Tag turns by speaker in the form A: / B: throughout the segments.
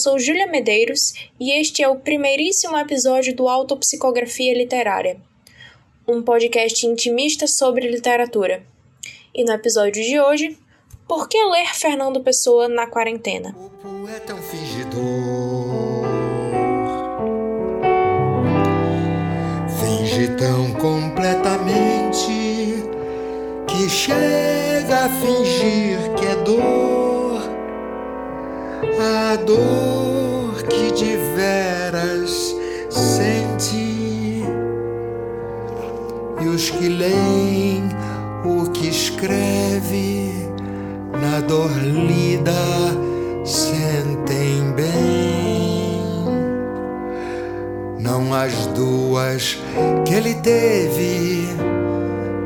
A: sou Júlia Medeiros e este é o primeiríssimo episódio do Autopsicografia Literária, um podcast intimista sobre literatura. E no episódio de hoje, por que ler Fernando Pessoa na quarentena?
B: O poeta é um fingidor, finge tão completamente que chega a fingir que é dor a dor que de veras sente. E os que leem o que escreve, na dor lida, sentem bem. Não as duas que ele teve,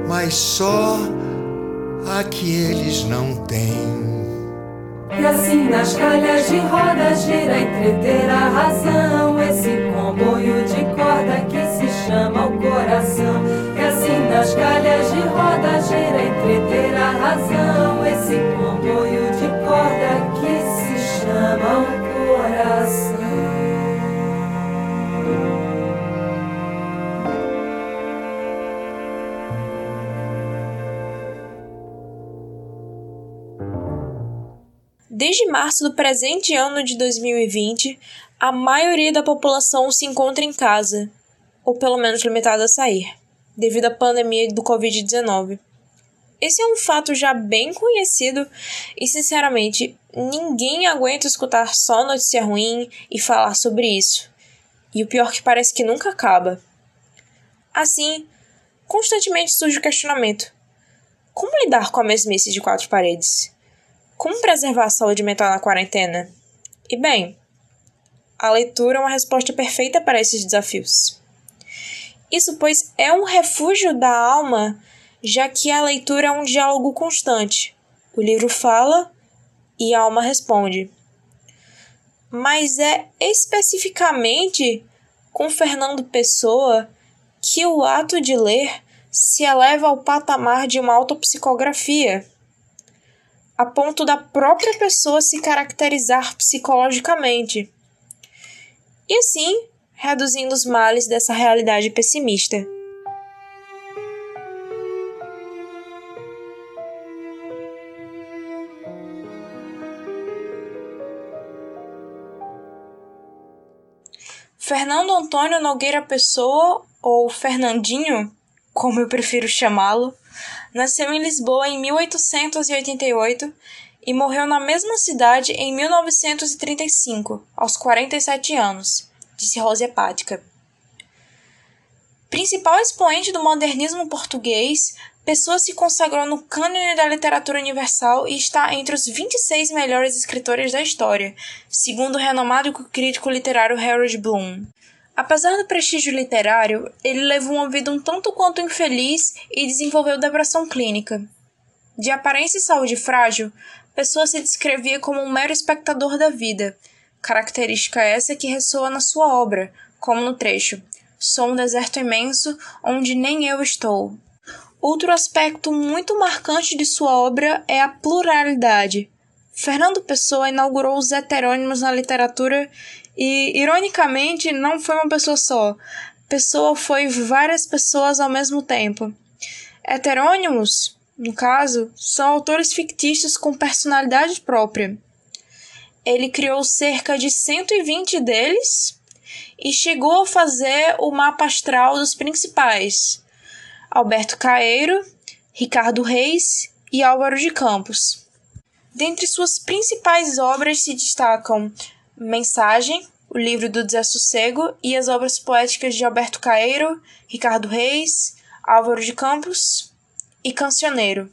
B: mas só a que eles não têm.
C: E assim nas calhas de roda gira entreter a razão. Esse comboio de corda que se chama o coração. E assim nas calhas de roda gira entreter a razão
A: Desde março do presente ano de 2020, a maioria da população se encontra em casa, ou pelo menos limitada a sair, devido à pandemia do Covid-19. Esse é um fato já bem conhecido e, sinceramente, ninguém aguenta escutar só notícia ruim e falar sobre isso. E o pior que parece que nunca acaba. Assim, constantemente surge o questionamento: como lidar com a mesmice de quatro paredes? Como preservar a saúde mental na quarentena? E bem, a leitura é uma resposta perfeita para esses desafios. Isso, pois, é um refúgio da alma, já que a leitura é um diálogo constante. O livro fala e a alma responde. Mas é especificamente com Fernando Pessoa que o ato de ler se eleva ao patamar de uma autopsicografia a ponto da própria pessoa se caracterizar psicologicamente. E assim, reduzindo os males dessa realidade pessimista. Fernando Antônio Nogueira Pessoa, ou Fernandinho, como eu prefiro chamá-lo, Nasceu em Lisboa em 1888 e morreu na mesma cidade em 1935, aos 47 anos, disse Rosa Hepática. Principal expoente do modernismo português, Pessoa se consagrou no cânone da literatura universal e está entre os 26 melhores escritores da história, segundo o renomado crítico literário Harold Bloom. Apesar do prestígio literário, ele levou uma vida um tanto quanto infeliz e desenvolveu depressão clínica. De aparência e saúde frágil, Pessoa se descrevia como um mero espectador da vida, característica essa que ressoa na sua obra, como no trecho: Sou um deserto imenso onde nem eu estou. Outro aspecto muito marcante de sua obra é a pluralidade. Fernando Pessoa inaugurou os heterônimos na literatura e, ironicamente, não foi uma pessoa só. Pessoa foi várias pessoas ao mesmo tempo. Heterônimos, no caso, são autores fictícios com personalidade própria. Ele criou cerca de 120 deles e chegou a fazer o mapa astral dos principais: Alberto Caeiro, Ricardo Reis e Álvaro de Campos. Dentre suas principais obras se destacam Mensagem, o livro do Desassossego e as obras poéticas de Alberto Caeiro, Ricardo Reis, Álvaro de Campos e Cancioneiro.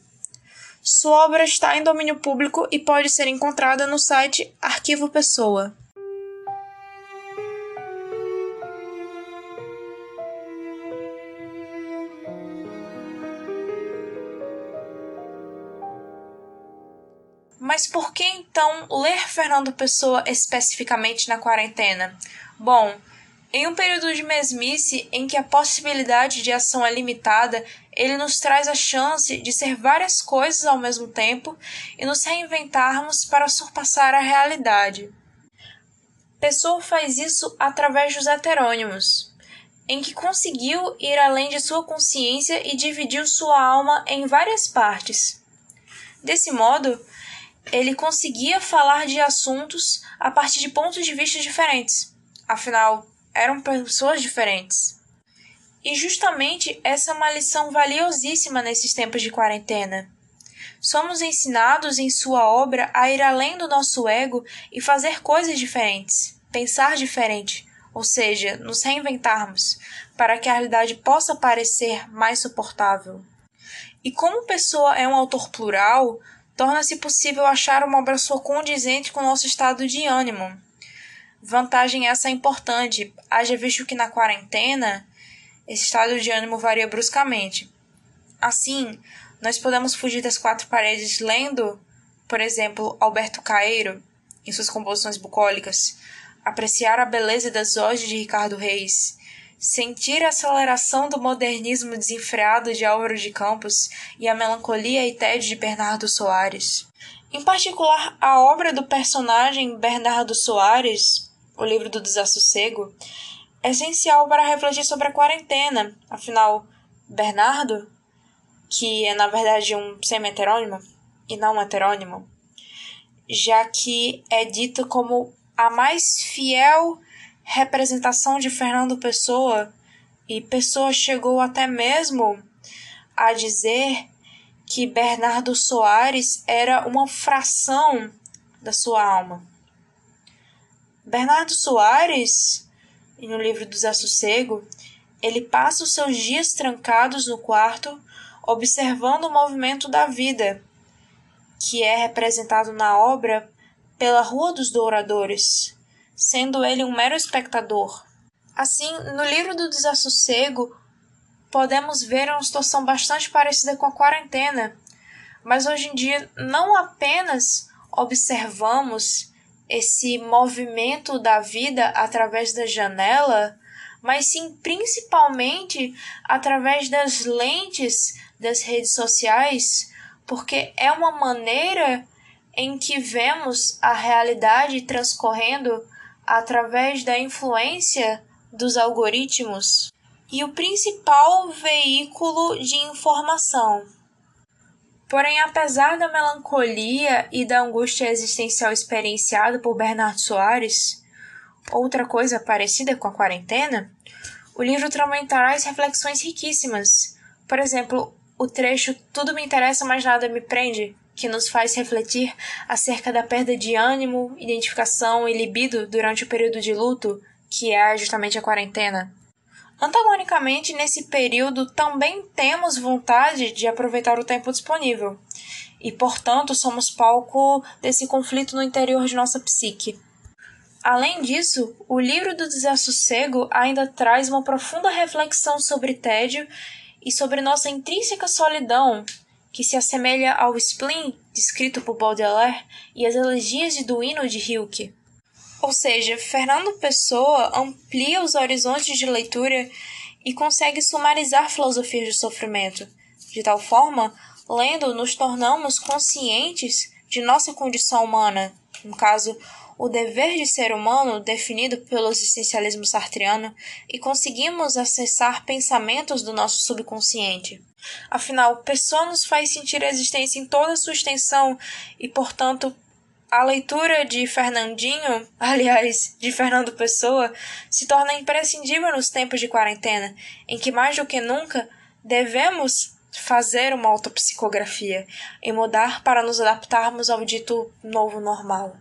A: Sua obra está em domínio público e pode ser encontrada no site Arquivo Pessoa. Mas por que então ler Fernando Pessoa especificamente na quarentena? Bom, em um período de mesmice em que a possibilidade de ação é limitada, ele nos traz a chance de ser várias coisas ao mesmo tempo e nos reinventarmos para surpassar a realidade. Pessoa faz isso através dos heterônimos, em que conseguiu ir além de sua consciência e dividiu sua alma em várias partes. Desse modo, ele conseguia falar de assuntos a partir de pontos de vista diferentes. Afinal, eram pessoas diferentes. E justamente essa é uma lição valiosíssima nesses tempos de quarentena. Somos ensinados em sua obra a ir além do nosso ego e fazer coisas diferentes, pensar diferente, ou seja, nos reinventarmos, para que a realidade possa parecer mais suportável. E como Pessoa é um autor plural, torna-se possível achar uma obra sua condizente com o nosso estado de ânimo. Vantagem essa importante, haja visto que na quarentena esse estado de ânimo varia bruscamente. Assim, nós podemos fugir das quatro paredes lendo, por exemplo, Alberto Caeiro, em suas composições bucólicas, apreciar a beleza das odes de Ricardo Reis, sentir a aceleração do modernismo desenfreado de Álvaro de Campos e a melancolia e tédio de Bernardo Soares. Em particular, a obra do personagem Bernardo Soares, o livro do Desassossego, é essencial para refletir sobre a quarentena. Afinal, Bernardo que é na verdade um semi-heterônimo e não um heterônimo, já que é dito como a mais fiel representação de Fernando Pessoa, e Pessoa chegou até mesmo a dizer que Bernardo Soares era uma fração da sua alma. Bernardo Soares, no livro do Desassossego, ele passa os seus dias trancados no quarto observando o movimento da vida, que é representado na obra pela Rua dos Douradores, sendo ele um mero espectador. Assim, no livro do Desassossego, podemos ver uma situação bastante parecida com a quarentena, mas hoje em dia não apenas observamos esse movimento da vida através da janela, mas sim principalmente através das lentes das redes sociais, porque é uma maneira em que vemos a realidade transcorrendo através da influência dos algoritmos e o principal veículo de informação. Porém, apesar da melancolia e da angústia existencial experienciada por Bernardo Soares, outra coisa parecida com a quarentena, o livro também traz reflexões riquíssimas. Por exemplo, o trecho Tudo me interessa, mas nada me prende, que nos faz refletir acerca da perda de ânimo, identificação e libido durante o período de luto, que é justamente a quarentena. Antagonicamente, nesse período também temos vontade de aproveitar o tempo disponível, e portanto somos palco desse conflito no interior de nossa psique. Além disso, o livro do Desassossego ainda traz uma profunda reflexão sobre tédio e sobre nossa intrínseca solidão, que se assemelha ao spleen descrito por Baudelaire e as elegias de Duino de Hilke. Ou seja, Fernando Pessoa amplia os horizontes de leitura e consegue sumarizar filosofias do sofrimento. De tal forma, lendo, nos tornamos conscientes de nossa condição humana, no caso, o dever de ser humano definido pelo existencialismo sartriano e conseguimos acessar pensamentos do nosso subconsciente. Afinal, pessoa nos faz sentir a existência em toda a sua extensão e, portanto, a leitura de Fernandinho, aliás, de Fernando Pessoa, se torna imprescindível nos tempos de quarentena, em que mais do que nunca devemos fazer uma autopsicografia e mudar para nos adaptarmos ao dito novo normal.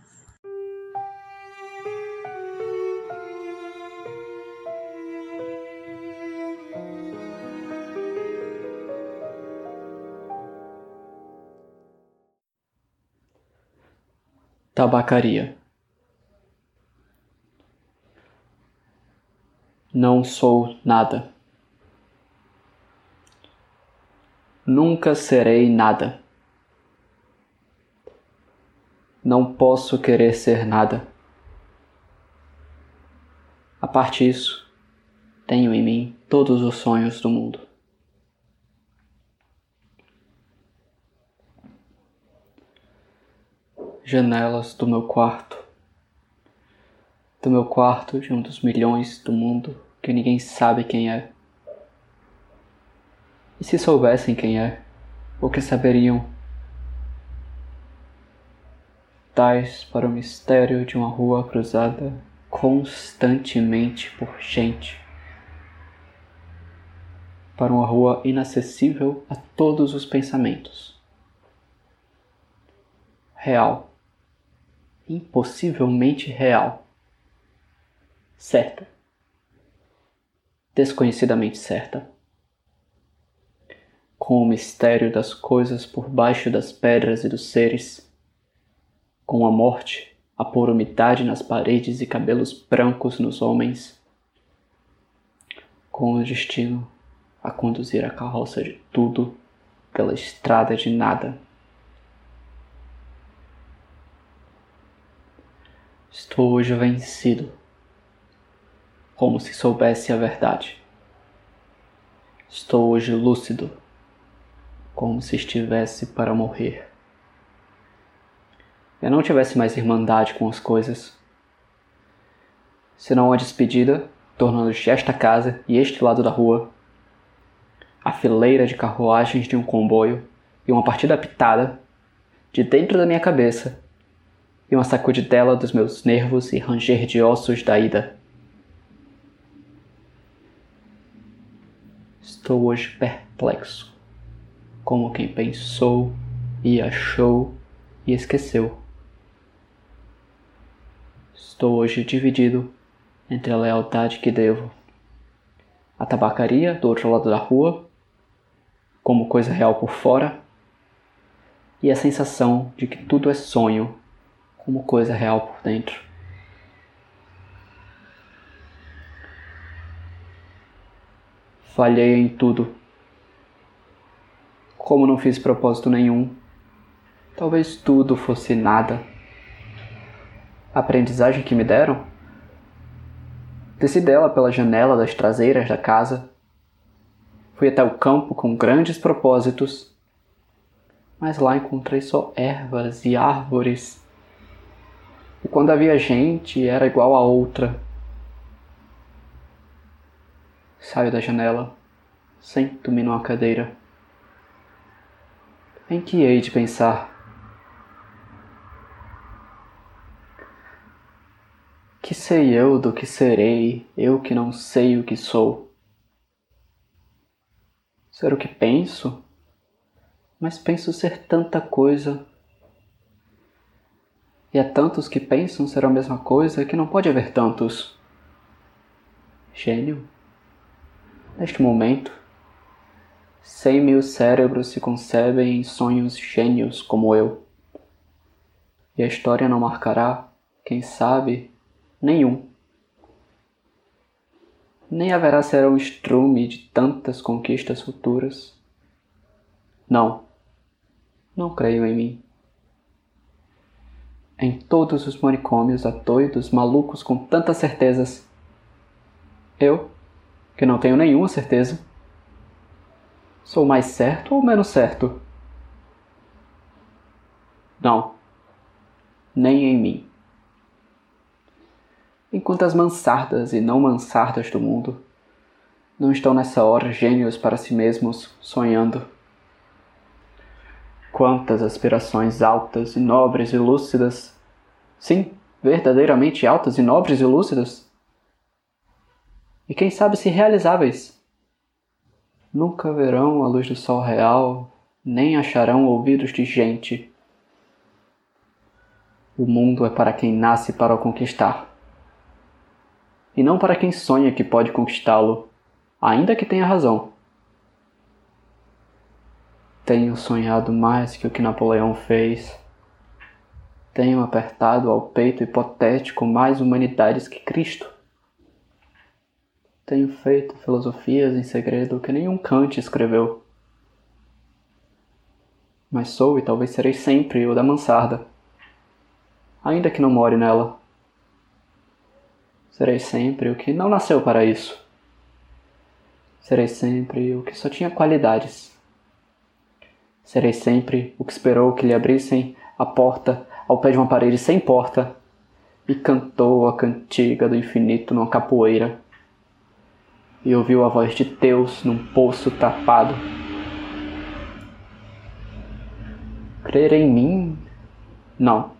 D: Tabacaria. Não sou nada. Nunca serei nada. Não posso querer ser nada. A parte disso, tenho em mim todos os sonhos do mundo. Janelas do meu quarto. do meu quarto de um dos milhões do mundo que ninguém sabe quem é. E se soubessem quem é, o que saberiam? Tais para o mistério de uma rua cruzada constantemente por gente. Para uma rua inacessível a todos os pensamentos. Real. Impossivelmente real. Certa. Desconhecidamente certa. Com o mistério das coisas por baixo das pedras e dos seres. Com a morte a pôr umidade nas paredes e cabelos brancos nos homens. Com o destino a conduzir a carroça de tudo pela estrada de nada. Estou hoje vencido, como se soubesse a verdade. Estou hoje lúcido, como se estivesse para morrer. Eu não tivesse mais irmandade com as coisas, senão a despedida, tornando-se esta casa e este lado da rua, a fileira de carruagens de um comboio e uma partida apitada, de dentro da minha cabeça, e uma sacudidela dos meus nervos e ranger de ossos da ida. Estou hoje perplexo, como quem pensou e achou e esqueceu. Estou hoje dividido entre a lealdade que devo, a tabacaria do outro lado da rua, como coisa real por fora, e a sensação de que tudo é sonho como coisa real por dentro. Falhei em tudo. Como não fiz propósito nenhum, talvez tudo fosse nada. A aprendizagem que me deram? Desci dela pela janela das traseiras da casa. Fui até o campo com grandes propósitos, mas lá encontrei só ervas e árvores e quando havia gente, era igual a outra. Saio da janela, sento-me numa cadeira. Em que hei de pensar? Que sei eu do que serei, eu que não sei o que sou? Ser o que penso? Mas penso ser tanta coisa e há tantos que pensam ser a mesma coisa que não pode haver tantos. Gênio? Neste momento, cem mil cérebros se concebem em sonhos gênios como eu. E a história não marcará, quem sabe, nenhum. Nem haverá ser um estrume de tantas conquistas futuras. Não, não creio em mim. Em todos os manicômios há doidos malucos com tantas certezas. Eu, que não tenho nenhuma certeza, sou mais certo ou menos certo? Não, nem em mim. Enquanto as mansardas e não mansardas do mundo não estão nessa hora gênios para si mesmos sonhando. Quantas aspirações altas e nobres e lúcidas, sim, verdadeiramente altas e nobres e lúcidas, e quem sabe se realizáveis, nunca verão a luz do sol real, nem acharão ouvidos de gente. O mundo é para quem nasce para o conquistar, e não para quem sonha que pode conquistá-lo, ainda que tenha razão. Tenho sonhado mais que o que Napoleão fez. Tenho apertado ao peito hipotético mais humanidades que Cristo. Tenho feito filosofias em segredo que nenhum Kant escreveu. Mas sou e talvez serei sempre o da mansarda, ainda que não more nela. Serei sempre o que não nasceu para isso. Serei sempre o que só tinha qualidades Serei sempre o que esperou que lhe abrissem a porta ao pé de uma parede sem porta, e cantou a cantiga do infinito numa capoeira. E ouviu a voz de Deus num poço tapado. Crer em mim? Não,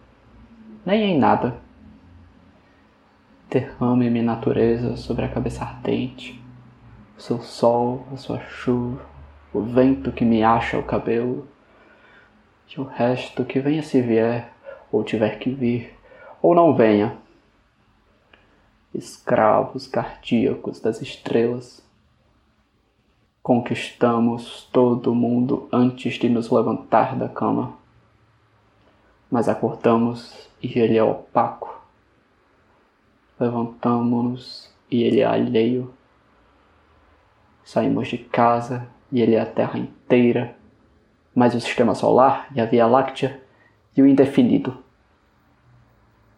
D: nem em nada. Derrame-me natureza sobre a cabeça ardente, o seu sol, a sua chuva, o vento que me acha o cabelo, e o resto que venha se vier, ou tiver que vir, ou não venha. Escravos cardíacos das estrelas, conquistamos todo o mundo antes de nos levantar da cama. Mas acordamos e ele é opaco. Levantamos-nos e ele é alheio. Saímos de casa e ele é a terra inteira, mas o sistema solar e a Via Láctea e o indefinido